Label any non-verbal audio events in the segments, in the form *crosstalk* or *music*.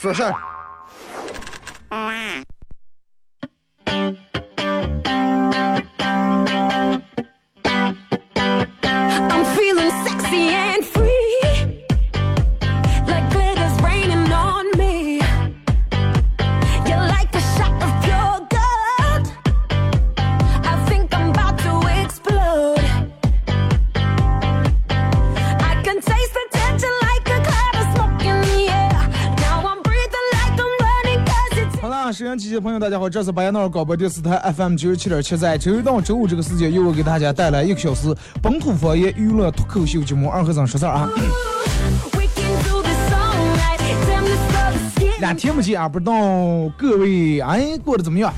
说事朋友，大家好，这是白杨闹广播电视台 FM 九十七点七，在周一到周五这个时间，由我给大家带来一个小时本土方言娱乐脱口秀节目《二和尚说事儿》啊。两天不见啊，不知道各位哎过得怎么样？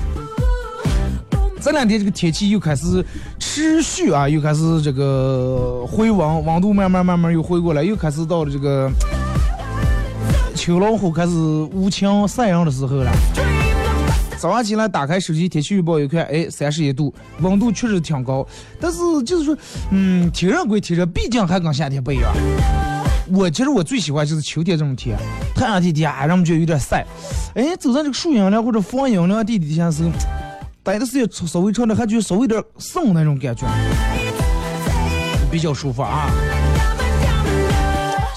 这两天这个天气又开始持续啊，又开始这个回温，温度慢慢慢慢又回过来，又开始到了这个秋老虎开始无情晒阳的时候了。早上起来打开手机天气预报一看，哎，三十一度，温度确实挺高。但是就是说，嗯，天热归天热，毕竟还跟夏天不一样。我其实我最喜欢就是秋天这种天，太阳天天啊，让我们觉得有点晒。哎，走在这个树荫凉或者风阴凉地底下时候，待的时间稍微长点，还觉得稍微有点松那种感觉，比较舒服啊。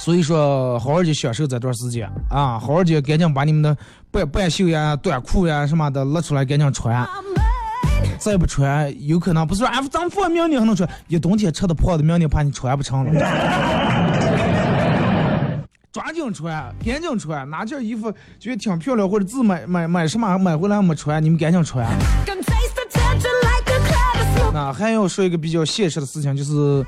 所以说，好好去享受这段时间啊，好好去赶紧把你们的半半袖呀、短裤呀什么的拉出来，赶紧穿。再不穿，有可能不是说哎，咱放明年还能穿，一冬天吃的胖的，明年怕你穿不成了。抓紧穿，赶紧穿，哪件衣服觉得挺漂亮，或者自买买买什么买回来没穿，你们赶紧穿。那还要说一个比较现实的事情，就是，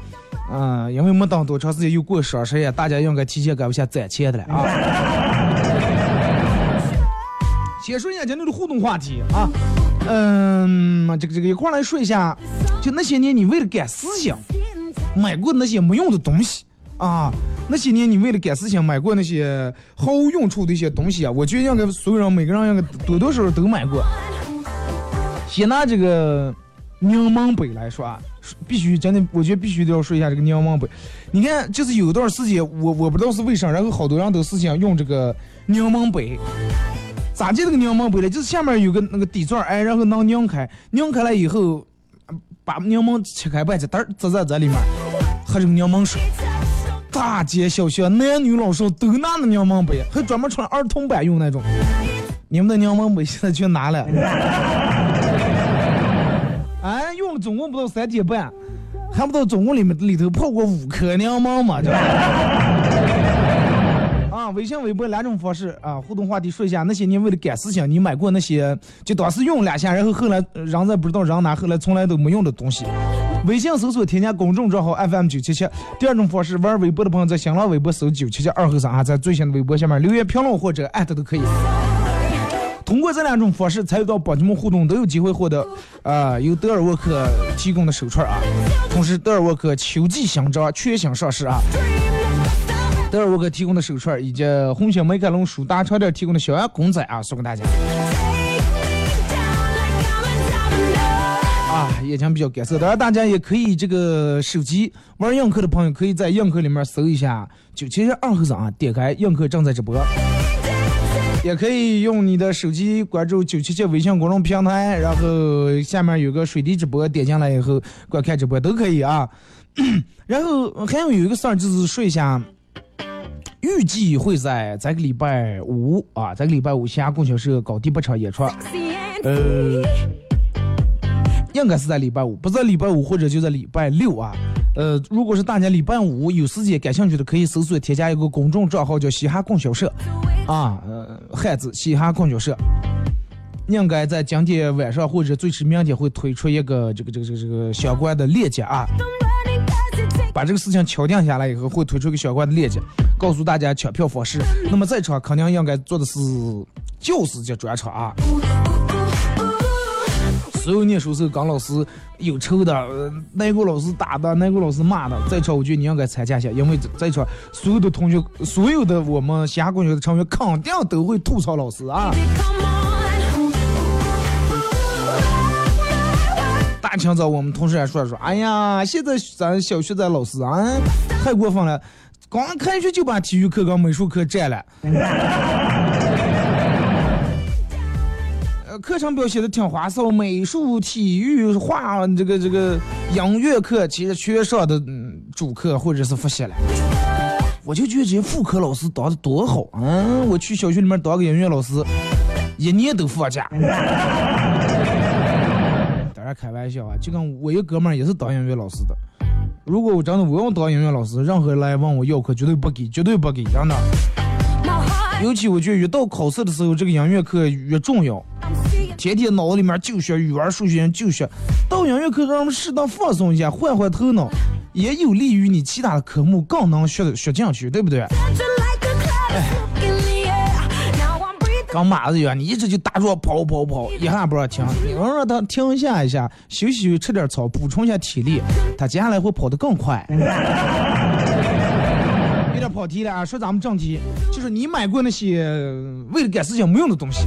嗯、因为没等多长时间又过双十一，大家应该提前赶不下攒钱的了啊。*laughs* 先说一下今天的互动话题啊，嗯，这个这个一块来说一下，就那些年你为了赶事情买过那些没用的东西啊，那些年你为了赶事情买过那些毫无用处的一些东西啊，我觉得应该所有人每个人应该多多少少都买过。先拿这个柠檬杯来说啊，必须真的，我觉得必须得要说一下这个柠檬杯。你看，就是有一段时间，我我不知道是为啥，然后好多人都是想用这个柠檬杯。咋记这个柠檬杯呢？就是下面有个那个底座，哎，然后能拧开，拧开了以后，把柠檬切开半截，嘚儿滋在这里面，喝这个柠檬水。大街小巷，男女老少都拿那柠檬杯，还专门穿儿童版用那种。你们的柠檬杯现在去哪了？总共不到三点半，还不到总共里面里头泡过五颗柠檬嘛？就 *laughs* 啊，微信、微博两种方式啊，互动话题说一下那些年为了赶事情，你买过那些就当时用两下，然后后来呃扔在不知道扔哪，后来从来都没用的东西。微信搜索添加公众账号 FM 九七七。第二种方式，玩微博的朋友在新浪微博搜九七七二和三啊，在最新的微博下面留言评论或者艾特都可以。通过这两种方式参与到宝节目互动，都有机会获得啊、由德尔沃克提供的手串啊。同时，德尔沃克秋季香樟全新上市啊。德尔沃克提供的手串以及红星美凯龙舒达床垫提供的小羊公仔啊，送给大家 Take me down like I'm a diamond. 啊，眼睛比较干涩。当然，大家也可以这个手机玩映客的朋友，可以在映客里面搜一下九七二后生啊，点开映客正在直播。也可以用你的手机关注九七七微信公众平台，然后下面有个水滴直播，点进来以后观看直播都可以啊。*coughs* 然后还有有一个事儿就是说一下，预计会在这个礼拜五啊，这个礼拜五西安供销社搞第八场演出，呃，应该是在礼拜五，不在礼拜五或者就在礼拜六啊。呃，如果是大家礼拜五有时间感兴趣的，可以搜索添加一个公众账号叫嘻哈供销社啊，呃，汉字嘻哈供销社。应该在今天晚上或者最迟明天会推出一个这个这个这个这个相关的链接啊。把这个事情敲定下来以后，会推出一个相关的链接，告诉大家抢票方式。那么在场肯定应该做的是教师节专场啊。所有念书时候跟老师有仇的，那个老师打的，那个老师骂的，在场我觉得你应该参加一下，因为在场所有的同学，所有的我们峡谷学的成员肯定都会吐槽老师啊。大清早我们同事还说说，哎呀，现在咱小学的老师啊，太过分了，刚开学就把体育课跟美术课占了。课程表现的挺花哨，美术、体育、画这个这个音乐课其实全上的嗯主课或者是复习了。我就觉得这些副科老师当的多好，嗯，我去小学里面当个音乐老师，一年都放假。*laughs* 当然开玩笑啊，就跟我一哥们儿也是当音乐老师的。如果我真的我要当音乐老师，任何人来问我要课，绝对不给，绝对不给，真的。尤其我觉得越到考试的时候，这个音乐课越重要。天天脑子里面就学语文、数学就学，到音乐课让我们适当放松一下，换换头脑，也有利于你其他的科目更能学学进去，对不对？刚马子一样，你一直就打着跑跑跑，一下不让停，你要让他停下一下，休息休息，吃点草，补充一下体力，他接下来会跑得更快。*laughs* 有点跑题了啊，说咱们正题，就是你买过那些为了赶时间没用的东西。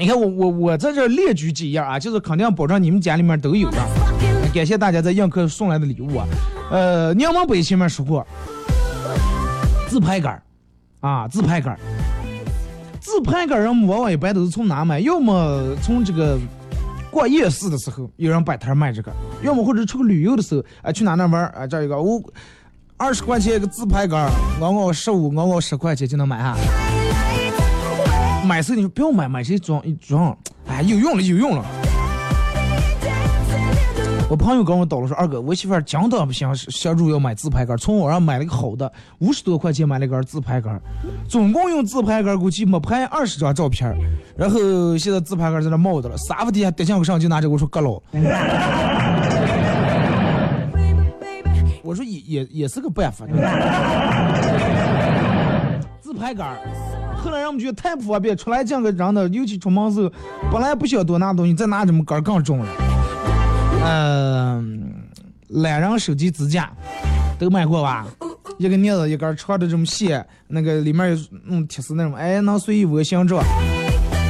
你看我我我在这列举几样啊，就是肯定保证你们家里面都有的。感谢大家在映客送来的礼物啊，呃，柠檬北前面说过，自拍杆儿啊，自拍杆儿，自拍杆儿人往往一般都是从哪买？要么从这个逛夜市的时候有人摆摊儿卖这个，要么或者出去旅游的时候，啊，去哪哪玩儿啊，这儿有个我二十块钱一个自拍杆儿，熬熬十五，熬熬十块钱就能买哈。买时候你说不要买，买谁装一装，哎，有用了有用了。我朋友跟我叨了说，二哥，我媳妇儿讲当不行，小主要买自拍杆，从网上买了个好的，五十多块钱买了根自拍杆，总共用自拍杆估计没拍二十张照片然后现在自拍杆在那冒着了，沙发底下跌下个上就拿这个我说割了，我说也也也是个办法。自拍杆，后来让我们觉得太不方便，出来这样个人的，尤其出门时候，本来不想多拿东西，再拿这么杆更重了。嗯、懒人手机支架都买过吧？一个镊子一根长的这么细，那个里面有嗯铁丝那种，哎，能随意窝形状。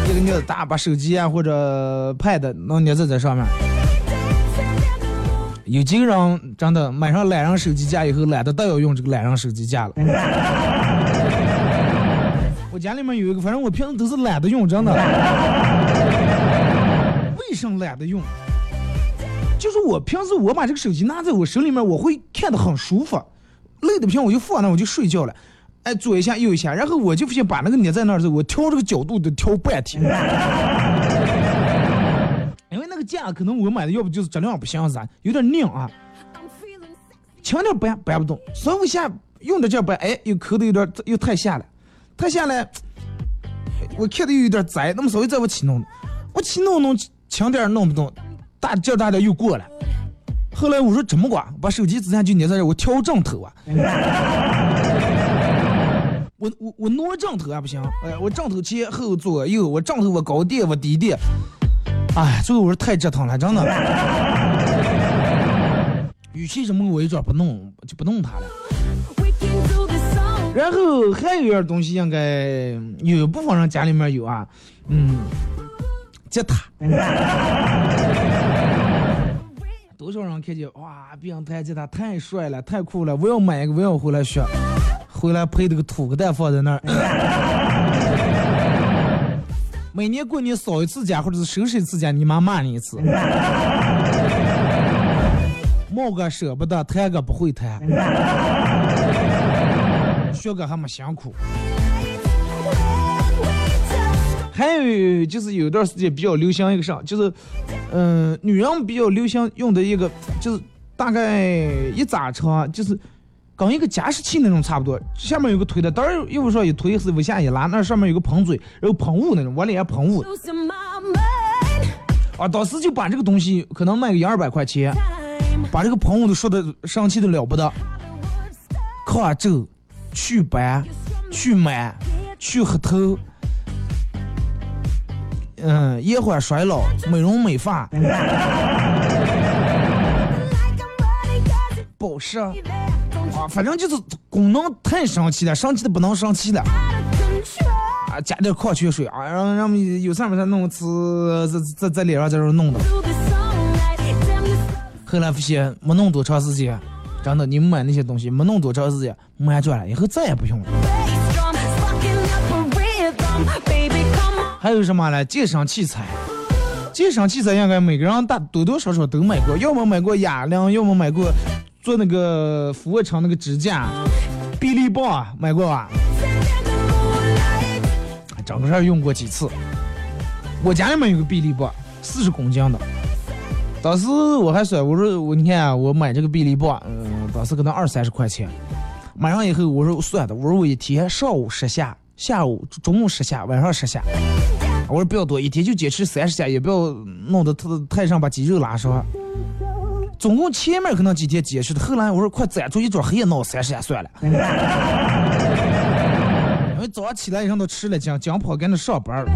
一个镊子大，把手机啊或者 pad 能捏在上面。有几个人真的买上懒人手机架以后，懒得都要用这个懒人手机架了。我家里面有一个，反正我平时都是懒得用，真的。*laughs* 为什么懒得用？就是我平时我把这个手机拿在我手里面，我会看得很舒服，累的不行我就放那我就睡觉了。哎，左一下右一下，然后我就发现把那个捏在那儿，我调这个角度得调半天。*laughs* 因为那个架可能我买的要不就是质量不行啥，有点硬啊.轻点掰掰不动，稍微下用着这掰，哎，又抠的有点又太下了，他下来，我看的又有点窄，那么稍微再我起弄，我起弄弄轻点儿弄不动，大劲大点又过了。后来我说怎么管，把手机支架就捏在这，我调正头啊。*laughs* 我我我挪正头还不行，哎，我正头前后左右，我正头我高点我低点，哎，最后我说太折腾了，真的。语气什么我一转不弄，就不弄它了。然后还有一样东西，应该有一部分人家里面有啊，嗯，吉他。多少人看见哇，别人弹吉他太帅了，太酷了，我要买一个，我要回来学，回来配这个土个蛋放在那儿。*laughs* 每年过年扫一次家或者是收拾一次家，你妈骂你一次。冒个舍不得，弹个不会弹，学个还没辛苦。还有就是有段时间比较流行一个啥，就是，嗯、女人比较流行用的一个，就是大概一咋长，就是跟一个加湿器那种差不多，下面有个推的，当然衣服上一推是往下一拉，那上面有个喷嘴，然后喷雾那种，往里面喷雾。啊，当时就把这个东西可能卖个一二百块钱，把这个喷雾都说的生气的了不得，靠这、祛斑、祛螨、去黑头，嗯，延缓衰老、美容美发、保湿啊，反正就是功能太神奇了，神奇的不能生气了。啊，加点矿泉水啊，让让们有事没事弄次在在在脸上在这弄的。后来发现没弄多长时间，真的，你们买那些东西没弄多长时间，买转了以后再也不用了。还有什么呢？健身器材，健身器材应该每个人大多多少少都买过，要么买过哑铃，要么买过做那个俯卧撑那个支架，臂力棒买过吧？整个事用过几次。我家里面有个臂力棒，四十公斤的。当时我还说，我说我你看啊我买这个臂力棒，当时可能二三十块钱。买上以后，我说算的，我说我一天上午十下，下午中午十下，晚上十下。我说不要多，一天就坚持三十下，也不要弄得太太上把肌肉拉伤。总共前面可能几天坚持的，后来我说快攒出一桌黑夜闹三十下算了。*laughs* 因为早上起来以后都吃了姜姜跑跟着上班了，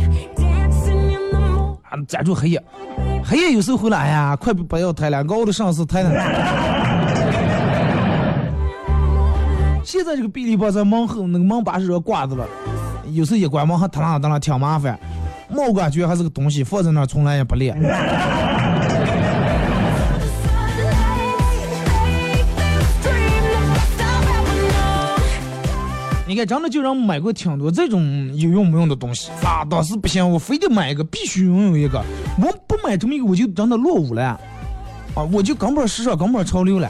啊，攒住黑夜，黑夜有时候回来，哎呀，快不要抬了，熬的上次抬了。现在这个臂力棒在门后那个门把手上挂着了，有时候一关门还哒啦哒啦挺麻烦，没感觉还是个东西放在那儿从来也不练。*laughs* 你看，真的就让我买过挺多这种有用没用的东西啊！当时不行，我非得买一个，必须拥有一个。我不买这么一个，我就真的落伍了啊！我就跟不上时尚，跟不上潮流了。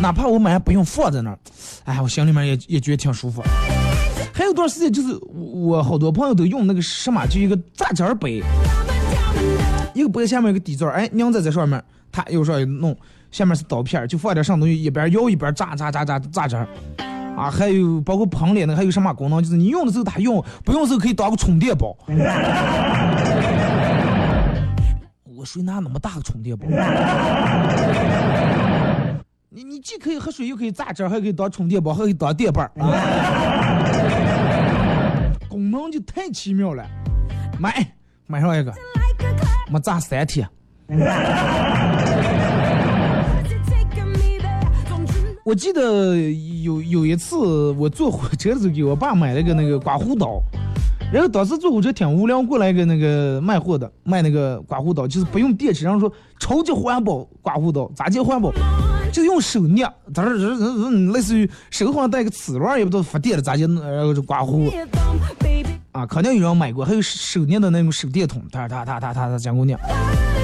哪怕我买不用放在那儿，哎，我心里面也也觉得挺舒服。还有段时间，就是我好多朋友都用那个什么，就一个榨汁儿杯，一个杯下面有个底座，哎，拧在这上面，它有时候弄，下面是刀片，就放点上东西，一边摇一边榨榨榨榨榨汁儿。啊，还有包括喷脸的，还有什么功能？就是你用的时候它用，不用的时候可以当个充电宝。*laughs* 我谁拿那么大个充电宝？你你既可以喝水，又可以榨汁，还可以当充电宝，还可以当电棒儿，*laughs* 功能就太奇妙了。买买上一个，没榨三天。我记得有有一次我坐火车的时候，给我爸买了个那个刮胡刀，然后当时坐火车挺无聊，过来一个那个卖货的卖那个刮胡刀，就是不用电池，然后说超级环保刮胡刀，咋叫环保？就用手捏，他说类似于手上带个齿轮，也不知道发电了咋就然后就刮胡。啊，肯定有人买过，还有手捏的那种手电筒，他他他他他他讲过呢。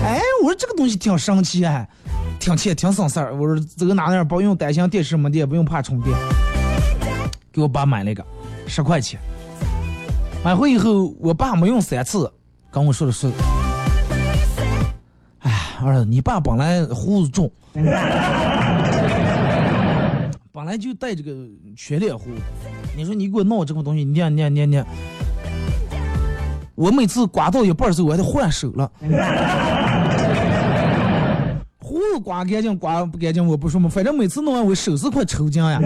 哎，我说这个东西挺神奇哎，挺切挺省事儿。我说这个拿那儿不用担心电池没电，不用怕充电。给我爸买了一个，十块钱。买回以后，我爸没用三次，跟我说的是：“哎，儿子，你爸本来胡子重，*laughs* 本来就带这个全脸胡，你说你给我弄这个东西，念念念念。”我每次刮到一半的时候，我还得换手了。*laughs* 胡子刮干净，刮不干净我不说嘛，反正每次弄完我手是快抽筋呀。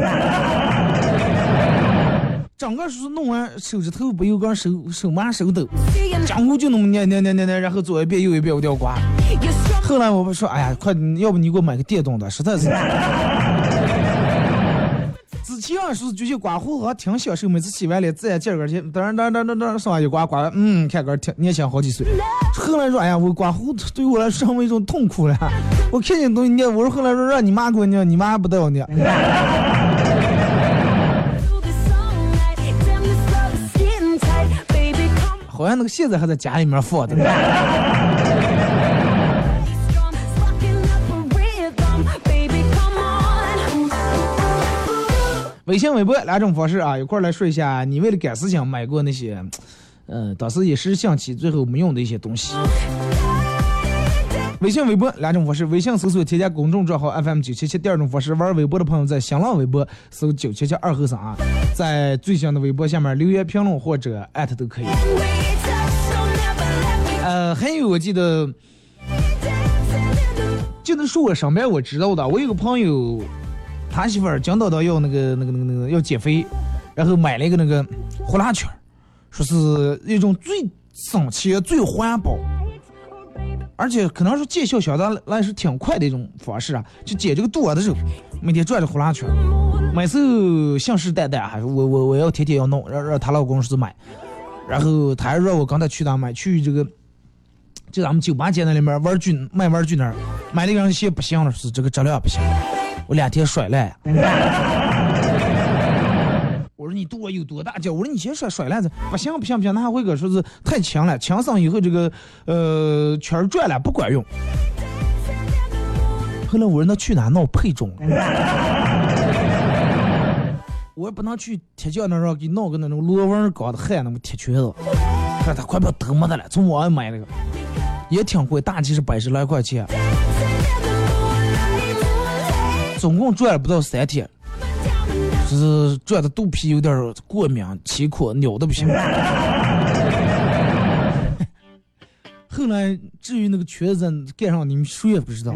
整个是弄完手指头不有根手手麻手抖，江湖就那么念念念念念，然后左一遍右一遍我都要刮。后来我不说，哎呀，快，要不你给我买个电动的，实在是。之前是就去刮胡子还挺享受，每次洗完脸自然劲儿去，噔噔噔噔噔上一刮刮，嗯，看个挺年轻好几岁。后来说，哎呀，我刮胡子对我来说成为一种痛苦了。我看见东西捏，我说后来说让你妈给我捏，你妈还不带我捏。*laughs* 好像那个现在还在家里面放着呢。微信、微博两种方式啊，一块儿来说一下你为了赶事情买过那些，嗯，当时一时兴起最后没用的一些东西。微信、微博两种方式，微信搜索添加公众账号 FM 九七七；第二种方式，玩微博的朋友在新浪微博搜九七七二后三啊，在最新的微博下面留言评论或者艾特都可以。呃，还有我记得就能说我身边我知道的，我有个朋友，他媳妇儿讲叨叨要那个那个那个那个要减肥，然后买了一个那个呼啦圈儿，说是一种最省钱、最环保，而且可能是见效相当来是挺快的一种方式啊。就解这个肚儿的时候，每天转着呼啦圈儿，每次信誓旦旦还是我我我要天天要弄，让让她老公是买，然后她还让我跟她去哪买，去这个就咱们酒吧街那里面玩具卖玩具那儿买了一个鞋不行了，是这个质量不行，我两天甩烂。*laughs* 我说你多有多大劲？我说你先甩甩烂子，不行不行不行，那还会个说是太强了，强上以后这个呃圈儿转了不管用。后来我说那去哪闹配种？*laughs* 我也不能去铁匠那儿给弄个那种螺纹搞的焊那么铁圈子，看他快不要得么的了，从网上买那个也挺贵，大几是百十来块钱，总共转了不到三天，就是转的肚皮有点过敏，起火，扭的不行。后来至于那个瘸子盖上，你们谁也不知道。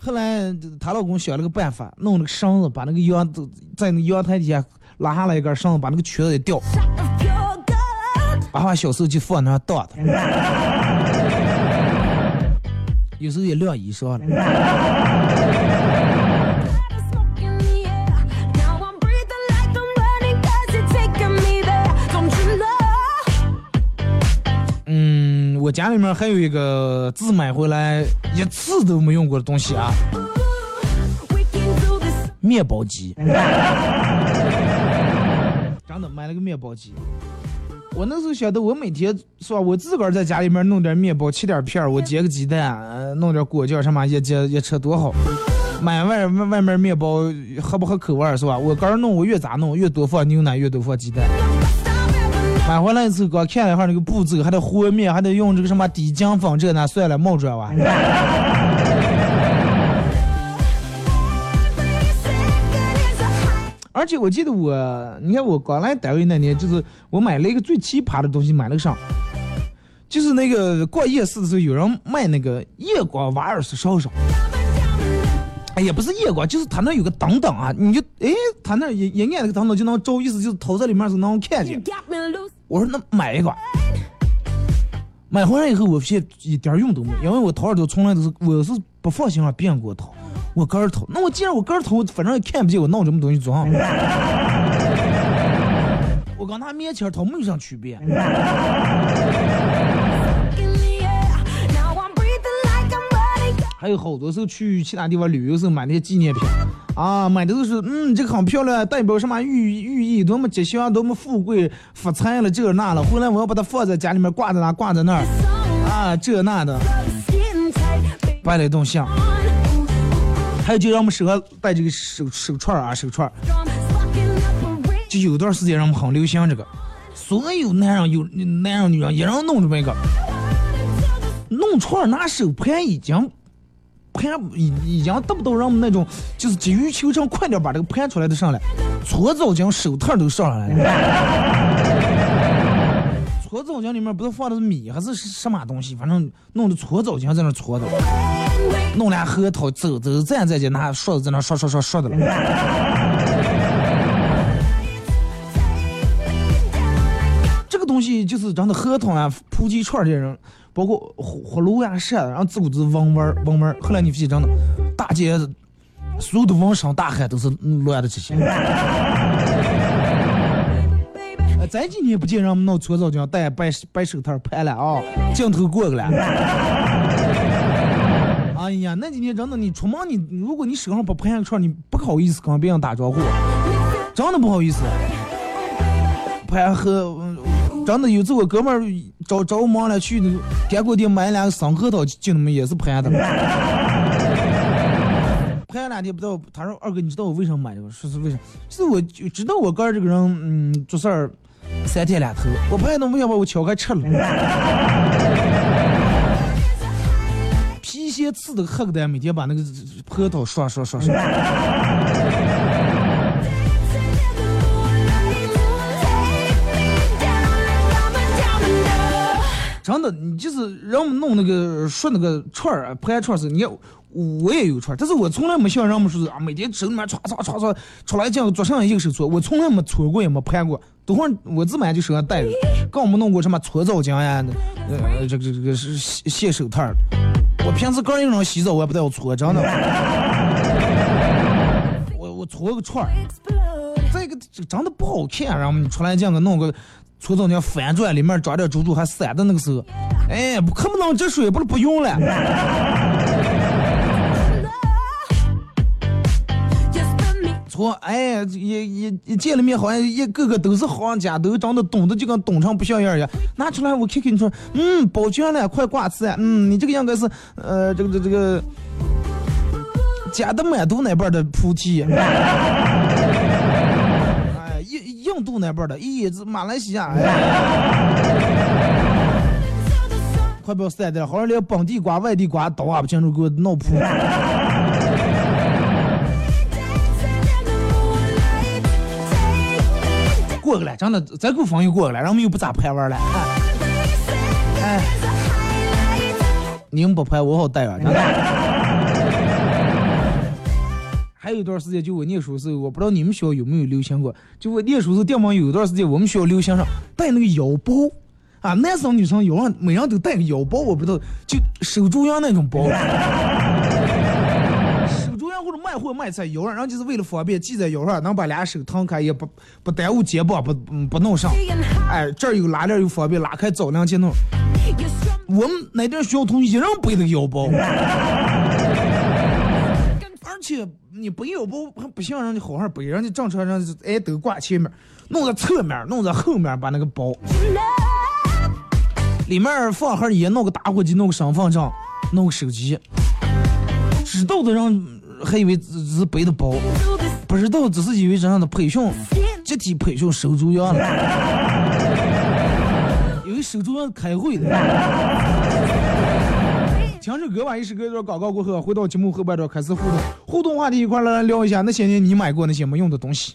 后来她老公想了个办法，弄了个绳子，把那个阳在那个阳台底下拉下来一根绳子，把那个瘸子给吊，把小时候就放那儿荡的，有时候也晾衣裳了。嗯，我家里面还有一个自买回来一次都没用过的东西啊，面包机。*laughs* 真的买了个面包机。我那时候想的，我每天是吧，我自个儿在家里面弄点面包，切点片儿，我煎个鸡蛋，呃弄点果酱什么，一煎一吃多好。买外外外面面包合不合口味儿是吧？我个人弄，我越咋弄越多放牛奶，越多放鸡蛋。买回来之后，刚看了一下那个步骤，还得和面，还得用这个什么低筋粉，这那算了，冒准哇。而且我记得我，你看我刚来单位那年，就是我买了一个最奇葩的东西，买了个啥？就是那个逛夜市的时候，有人卖那个夜光瓦尔斯烧烧。哎，也不是夜光，就是他那有个灯灯啊，你就哎，他那一一按那个灯灯就能照，意思就是头在里面是能看见。我说那买一个，买回来以后我发现一点用都没，因为我掏耳朵从来都是我是不放心让别人给我掏，我个儿头。那我既然我个儿头，反正也看不见我弄什么东西做上。*laughs* 我跟他面前掏没有啥区别。还有好多时候去其他地方旅游时候买那些纪念品，啊，买的都是嗯，这个很漂亮，代表什么寓寓意，多么吉祥，多么富贵，发财了这那了。后来我要把它放在家里面挂在那，挂在那儿，啊，这那的，摆了一动像。还有就让我们手上戴这个手手串啊，手串。就有段时间让我们很流行这个，所有男人有男人女人一人弄这么一个，弄串拿手盘已经。盘已已经达不到人们那种，就是急于求成，快点把这个盘出来的上来，搓澡巾手套都上来了。搓澡巾里面不是放的是米还是什么东西？反正弄的搓澡巾在那搓的，弄俩核桃走走站在这拿刷子在那刷刷刷刷的了。这个东西就是真的核桃啊，扑鸡串这些人。包括火火炉呀、扇，然后自古子闻味儿闻。后来你发现真的，大街所有的纹身大海都是乱的这些。咱今天不见人们弄搓澡巾戴白白手套拍了啊，镜头过去了。*laughs* 哎呀，那今天真的你出门你如果你手上不拍个串，你不好意思跟别人打招呼，真的不好意思。拍和。真的有次我哥们儿找找我忙了去那个干果店买两个生核桃，就那么也是拍的。盘两天不知道，他说二哥你知道我为什么买这个？说是为啥？是我就知道我哥这个人，嗯，做事儿三天两头，我拍都不想把我敲开吃了。*laughs* 皮鞋刺的黑的，每天把那个葡萄刷刷刷刷。真的，你就是让我们弄那个说那个串儿啊，盘串儿是，你看我也有串儿，但是我从来没像人们说是啊，每天手里面歘歘歘歘出来这样做上一个手搓，我从来没搓过也没盘过，等会儿我自买就手上带着，更我们弄过什么搓澡巾呀，呃，这个这个是洗洗手套儿我平时个人人洗澡我也不带我搓，真的，*laughs* 我我搓个串儿。Explode. 这个这长得不好看，然后你出来这样个弄个搓澡巾反转，里面装点珠珠还散的那个时候，哎，可不能这水不是不用了，put me 搓，哎，一一一见了面好像一个个都是行家，都长得懂得就跟懂成不像样一样，拿出来我看看你说，嗯，包浆了，快挂吃，嗯，你这个应该是呃这个这个这个加的满都那边的菩提。*laughs* 哎，印印度那边的，咦，这马来西亚，哎，快不要散掉，好像连本地瓜、外地瓜都挖不清楚，给我闹破。过个来，真的，再给我放一过个来，然后我们又不咋拍玩了。哎，你们不拍，我好带啊，真的。*laughs* 还有一段时间，就我念书时候，我不知道你们学校有没有流行过。就我念书时候，电网有一段时间，我们学校流行上带那个腰包啊，男生女生腰上每人都带个腰包，我不知道，就手中央那种包。卖货卖菜腰上，然后就是为了方便系在腰上，能把俩手摊开，也不不耽误肩膀，不嗯不弄上。哎，这儿有拉链，又方便拉开早两去弄。我们那点学校同学一人背那个腰包，*laughs* 而且你背腰包还不像人家好好背，人家正常人家哎都挂前面，弄在侧面，弄在后面，把那个包里面放盒烟，弄个打火机，弄个身份证，弄个手机。知道的人还以为只只是背的包，不知道只是以为这样的培训，集体培训手足样了。*laughs* 以为手足样开会的。听着歌吧，一首歌一段广告过后，回到节目后半段开始互动，互动话题一块来聊一下那些年你买过那些没用的东西。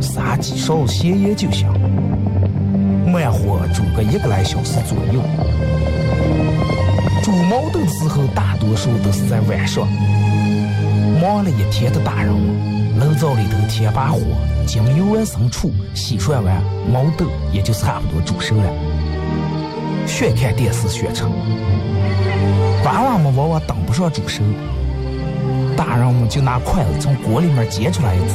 撒几勺咸盐就行。慢火煮个一个来小时左右。煮毛豆的时候，大多数都是在晚上。忙了一天的大人们，炉灶里头添把火，将油温升醋，洗涮完，毛豆也就差不多煮熟了。学看电视学吃，娃娃们往往等不上煮熟，大人们就拿筷子从锅里面夹出来一只，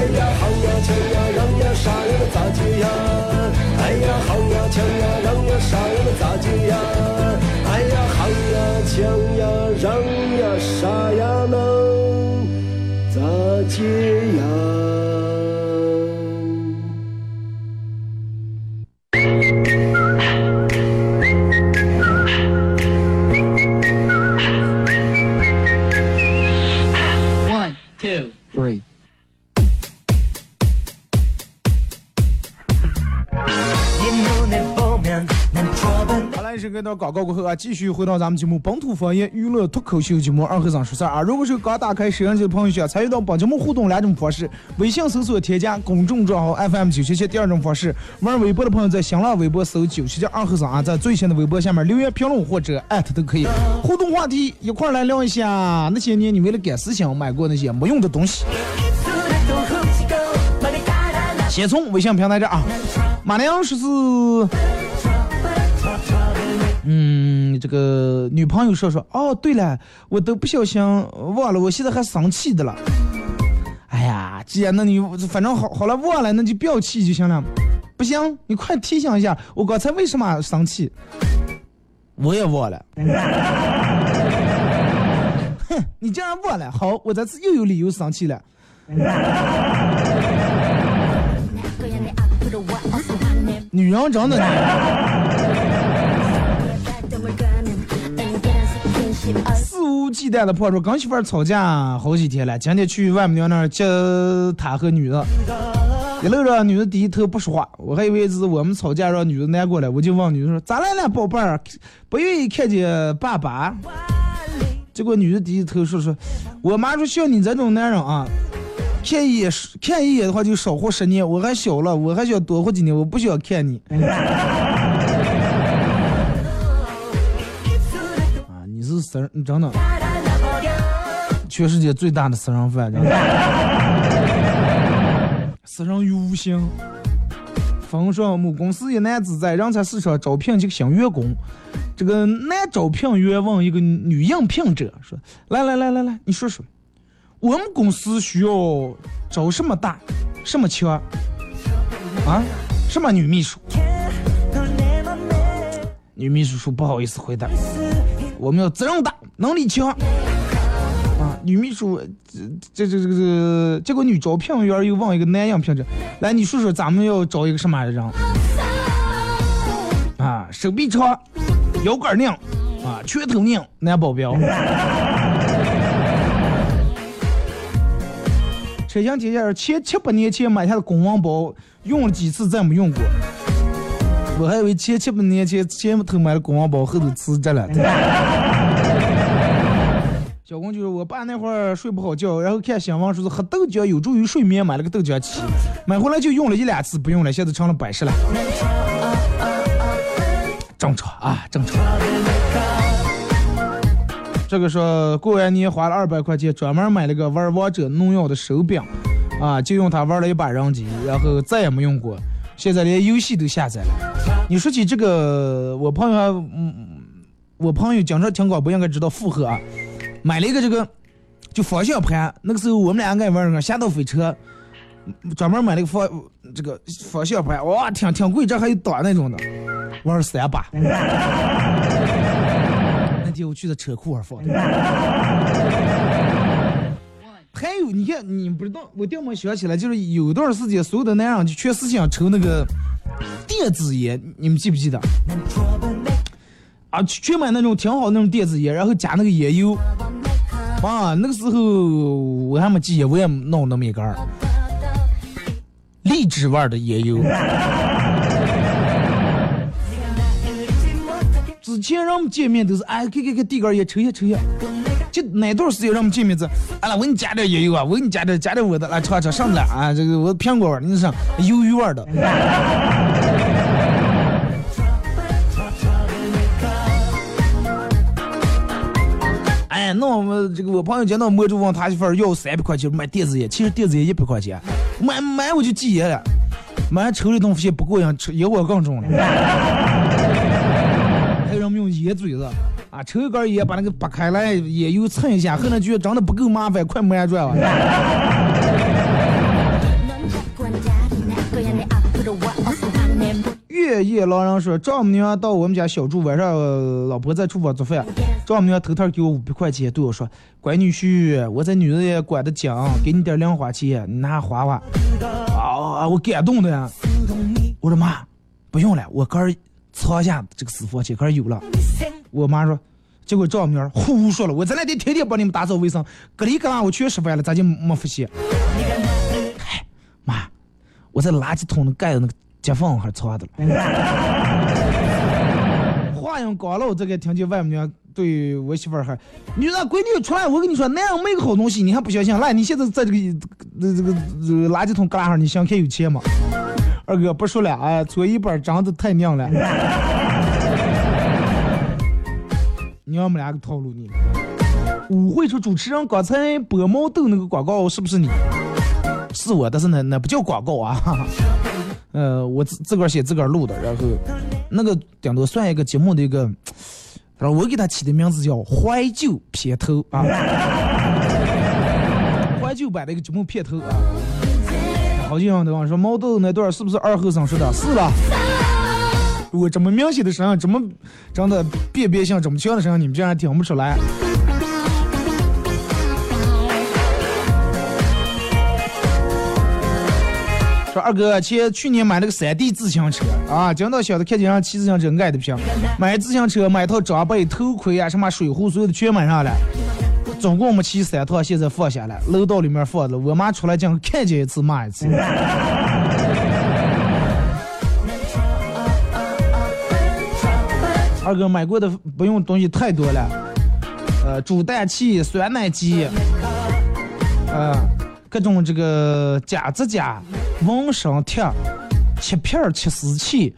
哎呀好呀抢呀让呀啥呀嘛咋接呀哎呀好呀抢呀让呀啥呀嘛咋接呀哎呀好呀抢呀让呀啥呀嘛咋接呀啊，继续回到咱们节目本土方言娱乐脱口秀节目二和尚说事儿啊。如果是刚打开摄像机的朋友，想参与到本节目互动两种方式：微信搜索添加公众账号 FM 九七七；第二种方式，玩微博的朋友在新浪微博搜九七七二和尚啊，在最新的微博下面留言评论或者艾特都可以。互动话题一块来聊一下那些年你为了赶思想买过那些没用的东西。先从微信平台这啊，马良说是。嗯，这个女朋友说说，哦，对了，我都不小心忘了，我现在还生气的了。哎呀，姐，那你反正好好了忘了，那就不要气就行了。不行，你快提醒一下，我刚才为什么生气？我也忘了。哼，你竟然忘了，好，我这次又有理由生气了。女人真的肆无忌惮的碰着跟媳妇儿吵架好几天了，今天去外母娘那儿接她和女的，一路上女的低头不说话，我还以为是我们吵架让女的难过了，我就问女的说咋来了宝贝儿，不愿意看见爸爸？结果女的低头说说，我妈说像你这种男人啊，看一眼看一眼的话就少活十年，我还小了，我还想多活几年，我不想看你。是死人，真的，全世界最大的死人犯，真的，死人于无形。丰顺某公司一男子在人才市场招聘这个新员工，这个男招聘员问一个女应聘者说：“来来来来来，你说说，我们公司需要招什么大，什么强啊？什么女秘书？”女秘书说：“不好意思回答，我们要责任大，能力强。啊，女秘书，这这这个这个结果女招聘员又问一个男应聘者，来，你说说咱们要招一个什么样的人？啊，手臂长，腰杆硬，啊，拳头硬，男保镖。车厢底下前七八年前买下的公文包，用了几次再没用过。我还以为前七八年前前头买了公文包后头辞职了。*laughs* 小公就是我爸那会儿睡不好觉，然后看新闻说是喝豆浆有助于睡眠，买了个豆浆机，买回来就用了一两次，不用了，现在成了摆设了。正常啊，正常。这个说过完年花了二百块钱，专门买了个玩王者农药的手柄，啊，就用它玩了一把人机，然后再也没用过，现在连游戏都下载了。你说起这个，我朋友还，嗯，我朋友经常听广播，应该知道附和啊，买了一个这个就方向盘，那个时候我们俩爱玩那个侠盗飞车，专门买了个方这个方向盘，哇，挺挺贵，这还有短那种的，玩了三把。*laughs* 那天我去的车库上放的。还有，你看，你不知道，我掉没想起来，就是有一段时间，所有的男人就全是想抽那个电子烟，你们记不记得？啊，全买那种挺好那种电子烟，然后加那个烟油。啊，那个时候我还没戒烟，我也弄那么一根儿荔枝味儿的烟油。之前让我们见面都是哎，给给给递根烟抽一下抽一下。就哪段时间让我们见面子，啊，我给你加点烟油啊，我给你加点加点我的，来尝尝上来啊，这个我苹果味儿，你上鱿鱼味儿的。哎，那我们这个我朋友见到魔主问他媳妇儿要三百块钱买电子烟，其实电子烟一百块钱，买买我就戒烟了，买抽的东西不过瘾，抽烟味更重了。还有人们用烟嘴子。啊，抽一根烟把那个拔开来，烟油蹭一下，后来觉得真的不够麻烦，快没转了。*laughs* 月夜老人说，丈母娘到我们家小住，晚上呃老婆在厨房做饭，丈母娘偷偷给我五百块钱，对我说：“乖女婿，我这女人也管得紧，给你点零花钱，你拿花花。”啊，我感动的呀！我说妈，不用了，我哥藏下这个私房钱，可是有了。我妈说，结果丈母娘胡说了，我这两天天天帮你们打扫卫生，隔里隔拉我全吃饭了，咋就没付钱？嗨，妈，我在垃圾桶的盖的那个接缝还藏的了。话音刚落，这个听见外母娘对我媳妇儿还，女人闺女出来，我跟你说，那样没个好东西，你还不相信？来，你现在在这个这这个这个垃圾桶旮旯上，你想看有钱吗？二哥不说了，哎，搓衣板长得太娘了。*laughs* 娘们俩个套路你。舞会说主持人刚才播毛豆那个广告是不是你？是我，但是那那不叫广告啊。*laughs* 呃，我自自个儿写自个儿录的，然后那个顶多算一个节目的一个，然后我给他起的名字叫怀旧片头啊，*laughs* 怀旧版的一个节目片头啊。好几人都问说毛豆那段是不是二后生说的？是了。如果这么明显的声音，这么真的辨别性这么强的声音，你们竟然听不出来？说二哥，前去年买了个山地自行车啊，讲到小的看见人骑自行车爱的不行，买自行车买套装备、头盔啊，什么水壶，所有的全买上了。总共没骑三趟，现在放下了，楼道里面放着。我妈出来讲，看见一次骂一次。*laughs* 二哥买过的不用东西太多了，呃，煮蛋器、酸奶机，呃，各种这个夹子夹、纹身贴、切片儿、切丝器。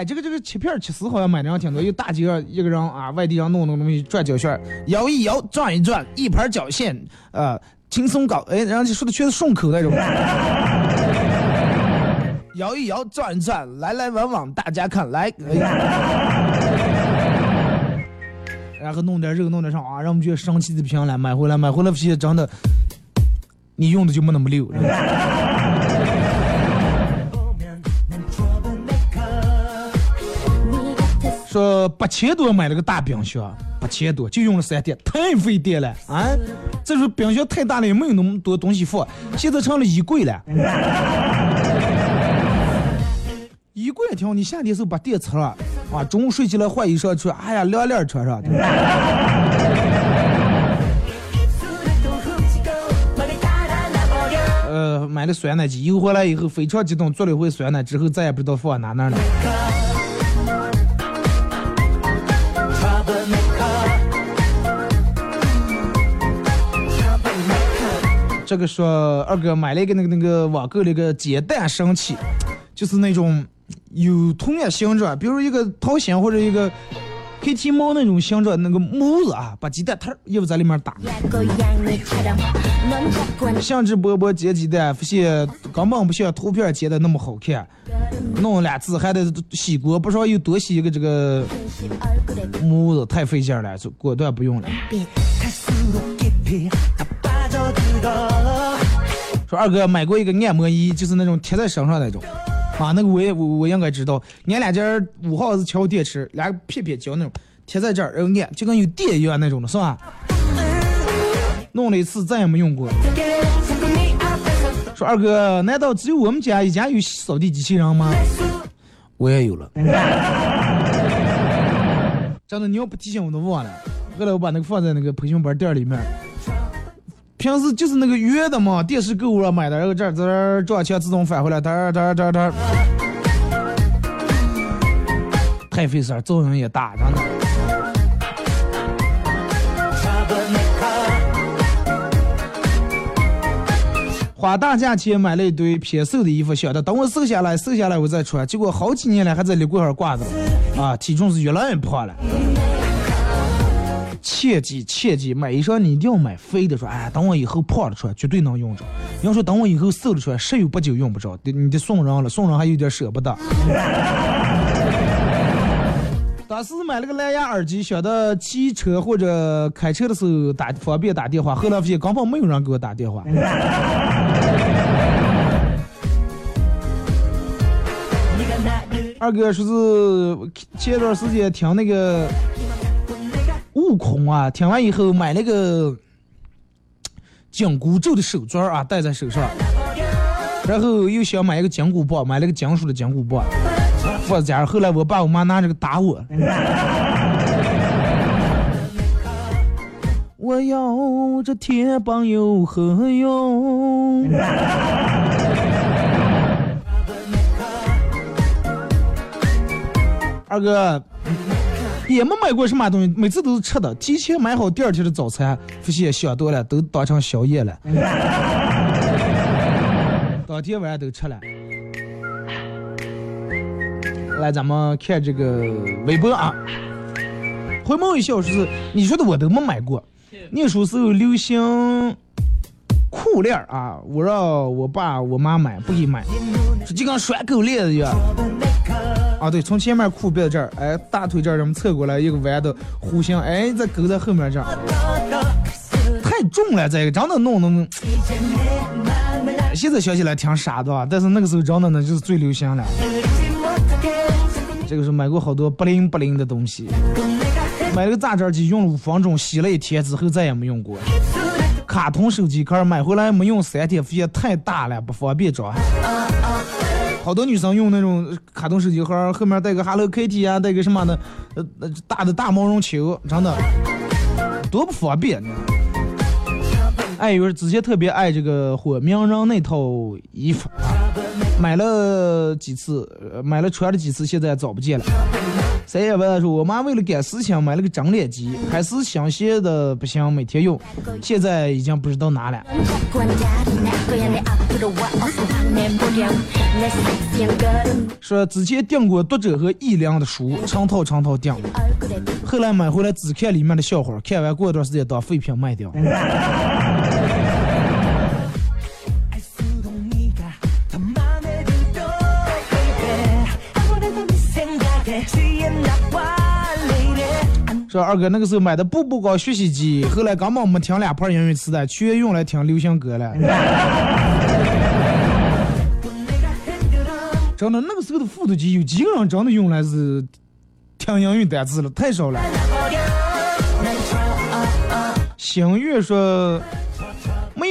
哎，这个这个切片儿、切丝好像买的人挺多，有大几个一个人啊，外地人弄那东西转脚线，摇一摇，转一转，一盘绞线，呃，轻松搞。哎，人家说的全是顺口那种。摇一摇，转一转，来来往往，大家看来。哎呀然后弄点肉，弄点啥啊，让我们觉得生气的不行了，买回来，买回来发现真的，你用的就没那么溜。说八千多买了个大冰箱，八千多，就用了三天，太费电了啊！再说冰箱太大了，也没有那么多东西放，现在成了衣柜了。*laughs* 衣柜挺好，你夏天时候把电吃了，啊，中午睡起来换衣裳穿，哎呀，凉凉穿上。呃，买了酸奶机，邮回来以后非常激动，做了一回酸奶之后，再也不知道放哪哪了。这个说二哥买了一个那个那个网购那个煎蛋神器，就是那种有同样形状，比如一个桃心或者一个黑体猫那种形状那个模子啊，把鸡蛋它也不在里面打。像只波波煎鸡蛋，发现根本不像图片煎的那么好看，弄俩字还得洗锅，不知道又多洗一个这个模子，太费劲了，就果断不用了。说二哥买过一个按摩仪，就是那种贴在身上那种，啊，那个我也我我应该知道，俺俩家五号是敲电池，俩片片胶那种贴在这儿，然后按，就跟有电一样那种的，是吧？弄了一次再也没用过。说二哥，难道只有我们家一家有扫地机器人吗？我也有了。*laughs* 真的，你要不提醒我都忘了。后来我把那个放在那个培训班店里面。平时就是那个圆的嘛，电视购物上买的，然后这儿这儿撞墙自动返回来，哒哒哒哒，太费事儿，作用也大，真的。花大价钱买了一堆偏瘦的衣服，想着等我瘦下来，瘦下来我再穿，结果好几年了还在立柜上挂着，啊，体重是越来越胖了。切记切记，买一双你一定要买肥的，说哎，等我以后胖了穿，绝对能用着。你要说等我以后瘦了穿，十有八九用不着，得你得送人了，送人还有点舍不得。当时买了个蓝牙耳机，想的骑车或者开车的时候打方便打电话，后来发现根本没有人给我打电话。二哥说是前段时间听那个悟空啊，听完以后买了个紧箍咒的手绢啊，戴在手上，然后又想买一个紧箍棒，买了个金属的紧箍棒。放家，后来我爸我妈拿这个打我。*laughs* 我要这铁棒有何用？*laughs* 二哥也没买过什么东西，每次都是吃的，提前买好第二天的早餐，发现想多了，都当成宵夜了。*laughs* 当天晚上都吃了。来，咱们看这个微博啊。回眸一笑，说是你说的我都没买过。念书时候流行裤链啊，我让我爸我妈买，不给买，说就跟拴狗链子一样。啊，对，从前面裤别这儿，哎，大腿这儿这么侧过来一个弯的弧形，哎，再勾在后面这儿，太重了，这个真的弄弄。现在想起来挺傻的，但是那个时候真的呢就是最流行了。这个是买过好多不灵不灵的东西，买了个榨汁机用了五分钟，洗了一天之后再也没用过。卡通手机壳买回来没用三天，发现太大了不方便装。好多女生用那种卡通手机壳，后面带个 Hello Kitty 啊，带个什么的，呃，大的大毛绒球，真的多不方便。哎，有人之前特别爱这个火名人那套衣服啊，买了几次，买了穿了几次，现在找不见了。三爷问说，我妈为了赶事情买了个整脸机，还是新鲜的不行，每天用，现在已经不知道哪了。说之前订过读者和译良的书，成套成套订，后来买回来只看里面的笑话，看完过一段时间当废品卖掉。说二哥那个时候买的步步高学习机，后来根本没听两盘英语磁带，全用来听流行歌了。真的，那个时候的复读机有几个人真的用来是听英语单词了？太少了。星月说，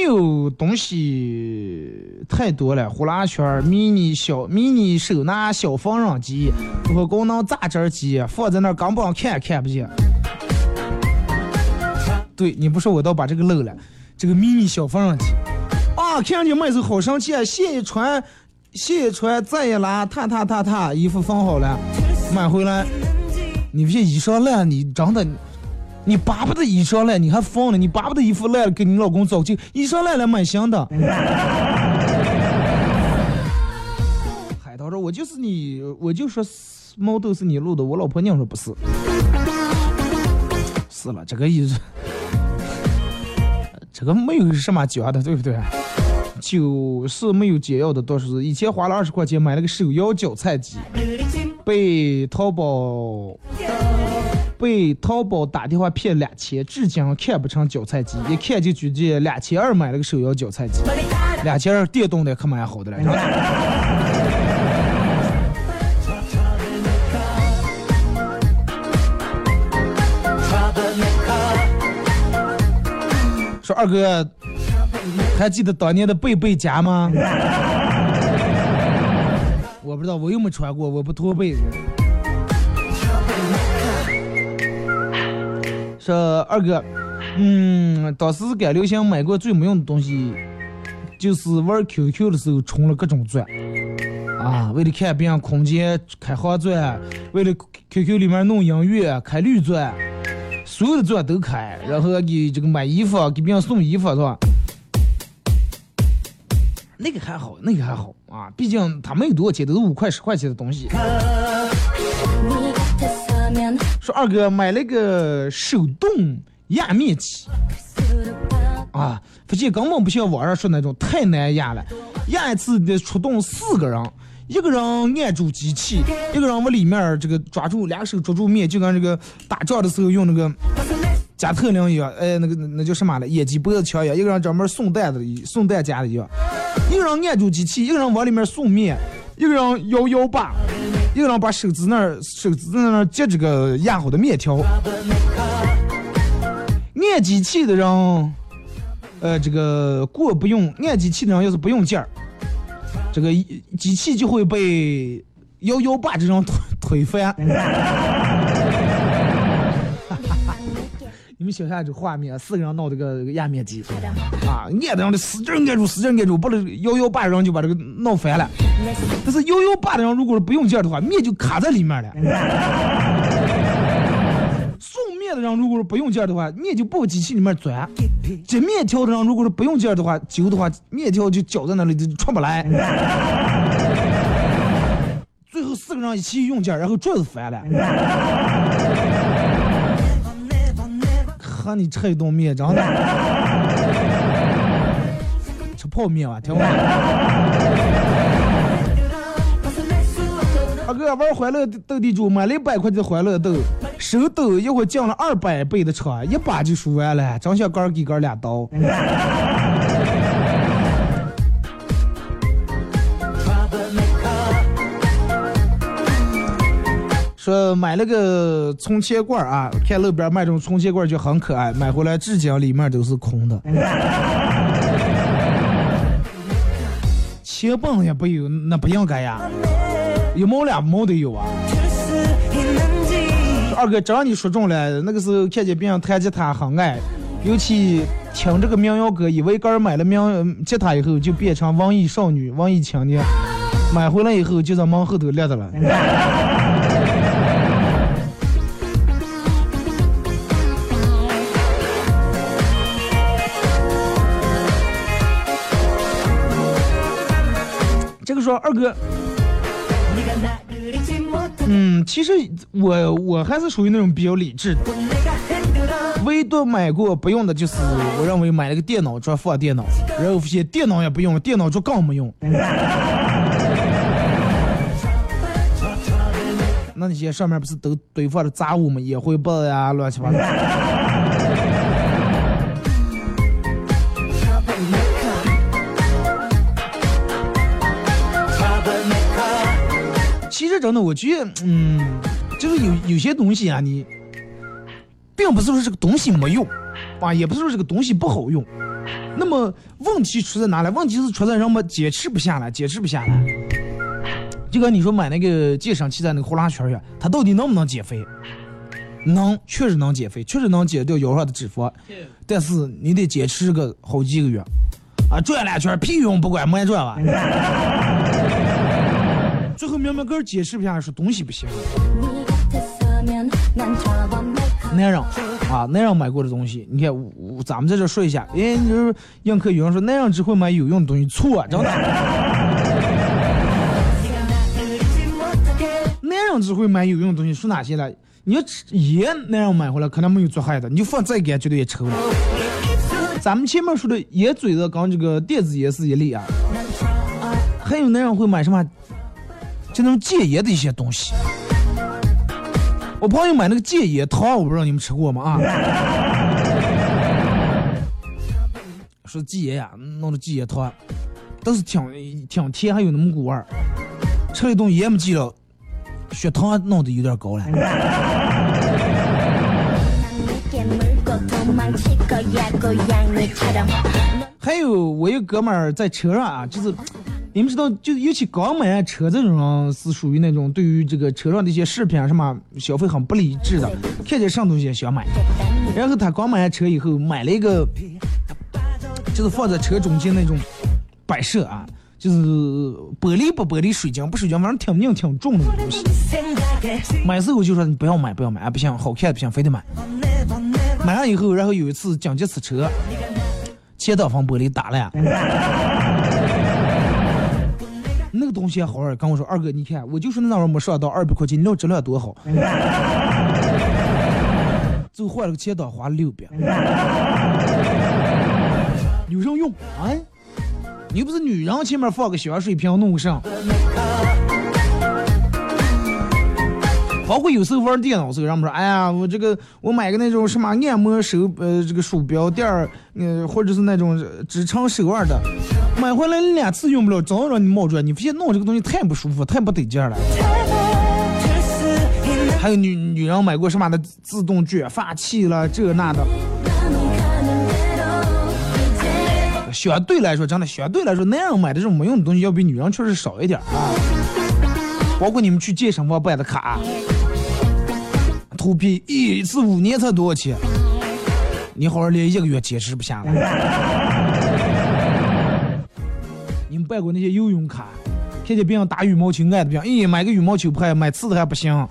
有东西太多了，呼啦圈、迷你小迷你手拿小缝纫机、多功能榨汁机，放在那儿根本看也看不见。对你不说我倒把这个漏了，这个迷你小缝纫机啊，看见妹子好生气啊，线一穿，线一穿，再一拉，踏踏踏踏，衣服放好了，买回来，你别衣裳烂，你长的。你巴不得衣裳烂，你还放了？你巴不得衣服烂了，给你老公找去。衣裳烂了买新的。*laughs* 海涛说：“我就是你，我就说猫都是你录的。”我老婆娘说不是。是了，这个意思，*laughs* 这个没有什么假的，对不对？就是没有解药的，倒是以前花了二十块钱买了个手摇脚菜机，被淘宝。被淘宝打电话骗两千，至今看不成绞菜机，一看就觉得两千二买了个手摇绞菜机，两千二电动的可蛮好的了。说二哥，还记得当年的贝贝家吗？我不知道，我又没穿过，我不脱被说二哥，嗯，当时赶流行买过最没用的东西，就是玩 QQ 的时候充了各种钻，啊，为了看别人空间开黄钻，为了 QQ 里面弄音乐开绿钻，所有的钻都开，然后给这个买衣服给别人送衣服是吧？那个还好，那个还好啊，毕竟他没有多少钱，都是五块十块钱的东西。二哥买了个手动压面机，啊，发现根本不像网上说那种太难压了，压一次得出动四个人，一个人按住机器，一个人往里面这个抓住，两手抓住面，就跟这个打仗的时候用那个加特林一样，哎，那个那叫什么了，野鸡脖子枪一样，一个人专门送弹的，送弹夹的一样，一个人按住机器，一个人往里面送面，一个人摇摇把。一个人把手指那儿手指在那儿接这个压好的面条，按机器的人，呃，这个过不用按机器的人要是不用劲儿，这个机器就会被幺幺八这种推推翻。们想象这画面，四个人闹这个压面机，啊，按的让的使劲按住，使劲按住，把这摇摇把人就把这个闹翻了。但是幺幺八的人如果是不用劲儿的话，面就卡在里面了。*laughs* 送面的人如果是不用劲儿的话，面就不往机器里面钻。这面条的人如果是不用劲儿的话，揪的话，面条就绞在那里就出不来。*laughs* 最后四个人一起用劲儿，然后桌子翻了。和你吃一顿面，真的 *laughs* 吃泡面吧，听话。*laughs* 二哥玩欢乐斗地主，买了一百块的欢乐豆，手抖一会儿降了二百倍的场，一把就输完了，真想哥给哥俩刀。说买了个充钱罐啊，看路边卖这种充钱罐就很可爱，买回来至今里面都是空的，*laughs* 钱本也不有，那不应该呀，一毛两毛都有啊。二哥，只要你说中了，那个时候看见别人弹吉他很爱，尤其听这个民谣歌，以为哥买了民吉他以后就变成文艺少女、文艺青年，买回来以后就在门后头立着了。说二哥，嗯，其实我我还是属于那种比较理智的，唯独买过不用的就是我认为买了个电脑桌放电脑，然后发现电脑也不用，电脑桌更没用。*laughs* 那那些上面不是都堆放的杂物吗？烟灰缸呀，乱七八糟。实真的，我觉得，嗯，就是有有些东西啊，你并不是说这个东西没用，啊，也不是说这个东西不好用。那么问题出在哪里？问题是出在人们坚持不下来，坚持不下来。就跟你说买那个健身器材那个呼啦圈儿它到底能不能减肥？能，确实能减肥，确实能减掉腰上的脂肪，但是你得坚持个好几个月。啊，转两圈屁用不管，没转完。后苗苗跟解释不下来，说东西不行。男人啊，男人买过的东西，你看，咱们在这说一下。哎，你说应客有人说男人只会买有用的东西，错、啊，真的。男人只会买有用的东西，说哪些呢？你要盐，男人买回来可能没有做害的，你就放再干，绝对也臭。咱们前面说的盐嘴子，跟这个电子盐是一类啊。还有男人会买什么？就那种戒烟的一些东西，我朋友买那个戒烟糖，我不知道你们吃过吗？啊，*laughs* 说戒烟呀，弄的戒烟糖，都是挺挺甜，还有那么股味儿。吃了一顿烟没戒了，血糖弄得有点高了。*laughs* 还有我一哥们在车上啊，就是。你们知道，就尤其刚买完车这种人是属于那种对于这个车上的一些饰品啊什么消费很不理智的，看见什么东西也想买。然后他刚买完车以后，买了一个，就是放在车中间那种摆设啊，就是玻璃不玻璃、水晶不水晶，反正挺硬挺重的东西。买时候就说你不要买，不要买，啊不行，好看不行，非得买。买完以后，然后有一次紧急刹车，前挡风玻璃打了呀。东西好玩，跟我说二哥，你看，我就说那玩意儿没上到二百块钱，你知道质量多好。*laughs* 最后换了个前挡，花了六百。有人用啊？你又不是女人，前面放个小水瓶弄上。包括有时候玩电脑的时候，人们说，哎呀，我这个我买个那种什么按摩手呃这个鼠标垫儿，呃或者是那种支撑手腕的，买回来两次用不了，早上让你冒出来。你发现弄这个东西太不舒服，太不得劲儿了。还有女女人买过什么的自动卷发器了？这那的。相对来说真的，相对来说男人买的这种没用的东西要比女人确实少一点啊。包括你们去健身房办的卡。秃皮，一次五年才多少钱？你好好练一个月，坚持不下来。办过那些游泳卡，看见别人打羽毛球爱的不行，咦，买个羽毛球拍，买次的还不行，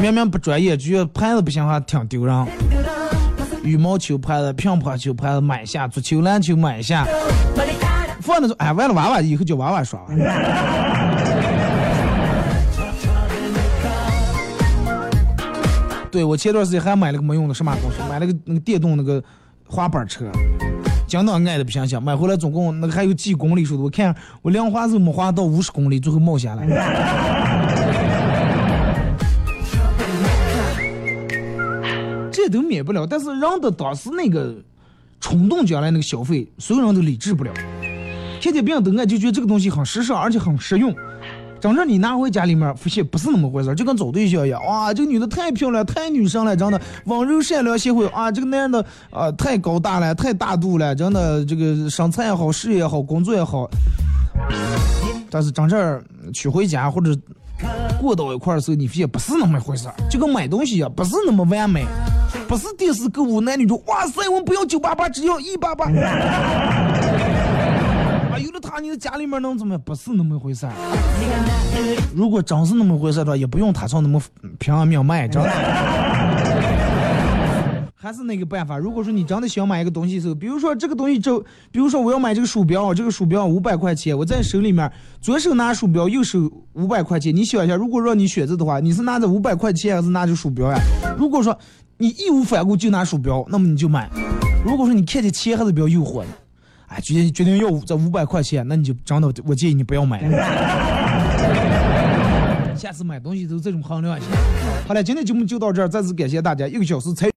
明明不专业，觉得拍子不行还挺丢人。羽毛球拍子、乒乓球拍子买一下，足球、篮球买一下，放那种哎，完了娃娃以后叫娃娃耍。对我前段时间还买了个没用的什么东西，买了个那个电动那个滑板车，讲到爱的不想想，买回来总共那个还有几公里数的，我看我量滑时候没滑到五十公里，最后冒下来。*laughs* 这都免不了，但是人的当时那个冲动将来那个消费，所有人都理智不了。看见别人都爱，就觉得这个东西很时尚，而且很实用。真正你拿回家里面，发现不是那么回事儿就跟找对象一样。哇，这个女的太漂亮，太女生了，真的温柔善良贤惠。啊，这个男的啊、太高大了，太大度了，真的这个身材也好，事业也好，工作也好。但是真正娶回家或者过到一块儿的时候，你发现不是那么回事儿就跟买东西一样，不是那么完美，不是电视购物男女说哇塞，我们不要九八八，只要一八八。*laughs* 他，你的家里面能怎么样？不是那么回事儿。如果真是那么回事儿的话，也不用他上那么平安命卖，真的。*laughs* 还是那个办法，如果说你真的想买一个东西的时候，比如说这个东西就，比如说我要买这个鼠标，这个鼠标五百块钱，我在手里面左手拿鼠标，右手五百块钱，你想一下，如果让你选择的话，你是拿着五百块钱还是拿着鼠标呀？如果说你义无反顾就拿鼠标，那么你就买；如果说你看见钱还是比较诱惑的，哎，决定决定要这五百块钱，那你就真的，我建议你不要买。*laughs* 下次买东西都这种衡量一下。好了，今天节目就到这儿，再次感谢大家一个小时才。